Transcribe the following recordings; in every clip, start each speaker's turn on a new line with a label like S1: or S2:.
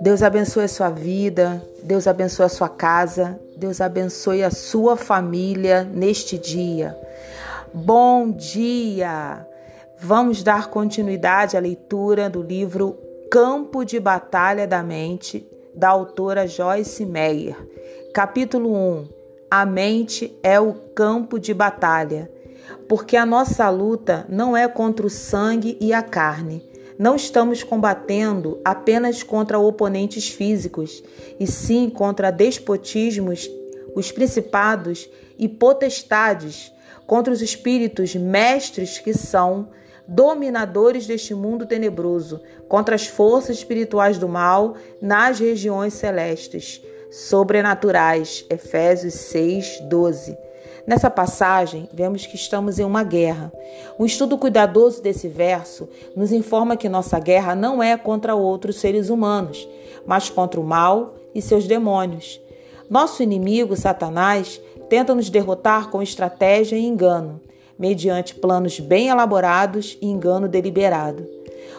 S1: Deus abençoe a sua vida, Deus abençoe a sua casa, Deus abençoe a sua família neste dia. Bom dia! Vamos dar continuidade à leitura do livro Campo de Batalha da Mente, da autora Joyce Meyer. Capítulo 1: A mente é o campo de batalha, porque a nossa luta não é contra o sangue e a carne não estamos combatendo apenas contra oponentes físicos, e sim contra despotismos, os principados e potestades, contra os espíritos mestres que são dominadores deste mundo tenebroso, contra as forças espirituais do mal nas regiões celestes, sobrenaturais. Efésios 6, 12. Nessa passagem, vemos que estamos em uma guerra. Um estudo cuidadoso desse verso nos informa que nossa guerra não é contra outros seres humanos, mas contra o mal e seus demônios. Nosso inimigo, Satanás, tenta nos derrotar com estratégia e engano, mediante planos bem elaborados e engano deliberado.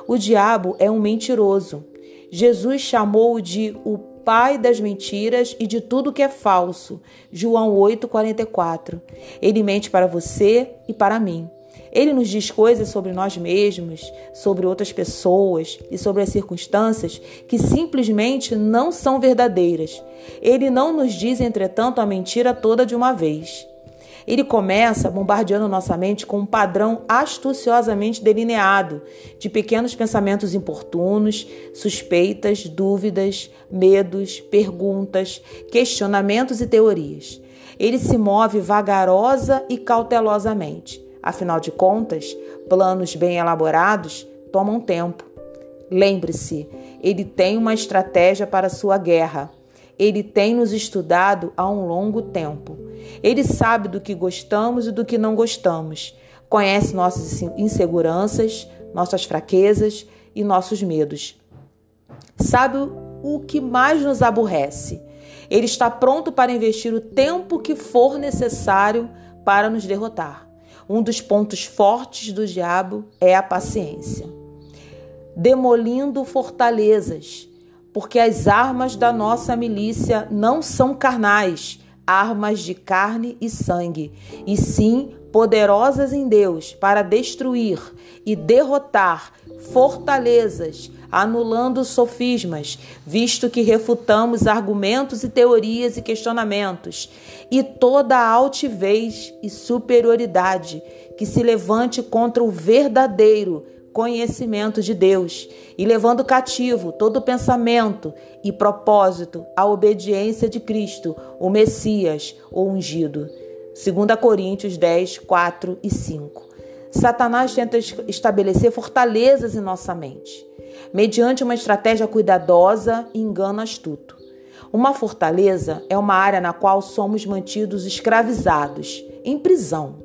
S1: O diabo é um mentiroso. Jesus chamou-o de o pai das mentiras e de tudo que é falso. João 8:44. Ele mente para você e para mim. Ele nos diz coisas sobre nós mesmos, sobre outras pessoas e sobre as circunstâncias que simplesmente não são verdadeiras. Ele não nos diz, entretanto, a mentira toda de uma vez. Ele começa bombardeando nossa mente com um padrão astuciosamente delineado de pequenos pensamentos importunos, suspeitas, dúvidas, medos, perguntas, questionamentos e teorias. Ele se move vagarosa e cautelosamente. Afinal de contas, planos bem elaborados tomam tempo. Lembre-se, ele tem uma estratégia para sua guerra. Ele tem nos estudado há um longo tempo. Ele sabe do que gostamos e do que não gostamos. Conhece nossas inseguranças, nossas fraquezas e nossos medos. Sabe o que mais nos aborrece. Ele está pronto para investir o tempo que for necessário para nos derrotar. Um dos pontos fortes do diabo é a paciência. Demolindo fortalezas, porque as armas da nossa milícia não são carnais, armas de carne e sangue, e sim poderosas em Deus para destruir e derrotar fortalezas, anulando sofismas, visto que refutamos argumentos e teorias e questionamentos, e toda altivez e superioridade que se levante contra o verdadeiro conhecimento de Deus e levando cativo todo pensamento e propósito à obediência de Cristo, o Messias, o ungido. 2 Coríntios 10, 4 e 5. Satanás tenta estabelecer fortalezas em nossa mente, mediante uma estratégia cuidadosa e engano astuto. Uma fortaleza é uma área na qual somos mantidos escravizados, em prisão,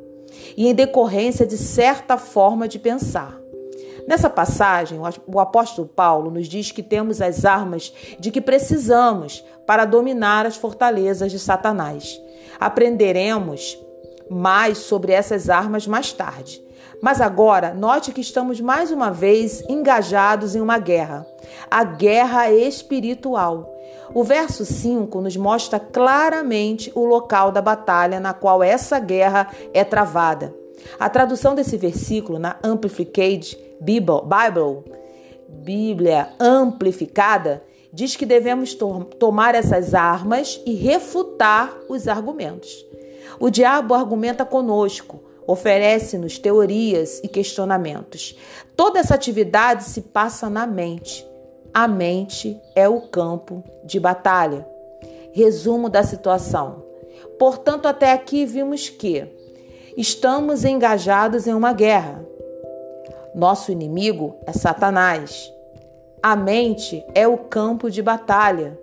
S1: e em decorrência de certa forma de pensar. Nessa passagem, o apóstolo Paulo nos diz que temos as armas de que precisamos para dominar as fortalezas de Satanás. Aprenderemos mais sobre essas armas mais tarde. Mas agora, note que estamos mais uma vez engajados em uma guerra, a guerra espiritual. O verso 5 nos mostra claramente o local da batalha na qual essa guerra é travada. A tradução desse versículo na Amplified Bible, Bíblia amplificada, diz que devemos to tomar essas armas e refutar os argumentos. O diabo argumenta conosco, oferece-nos teorias e questionamentos. Toda essa atividade se passa na mente. A mente é o campo de batalha. Resumo da situação. Portanto, até aqui vimos que estamos engajados em uma guerra. Nosso inimigo é Satanás. A mente é o campo de batalha.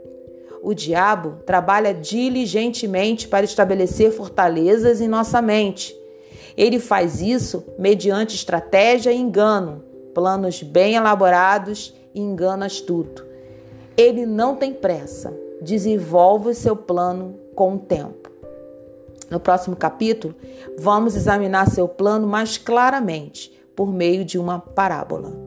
S1: O diabo trabalha diligentemente para estabelecer fortalezas em nossa mente. Ele faz isso mediante estratégia e engano, planos bem elaborados e engano astuto. Ele não tem pressa, desenvolve seu plano com o tempo. No próximo capítulo, vamos examinar seu plano mais claramente por meio de uma parábola.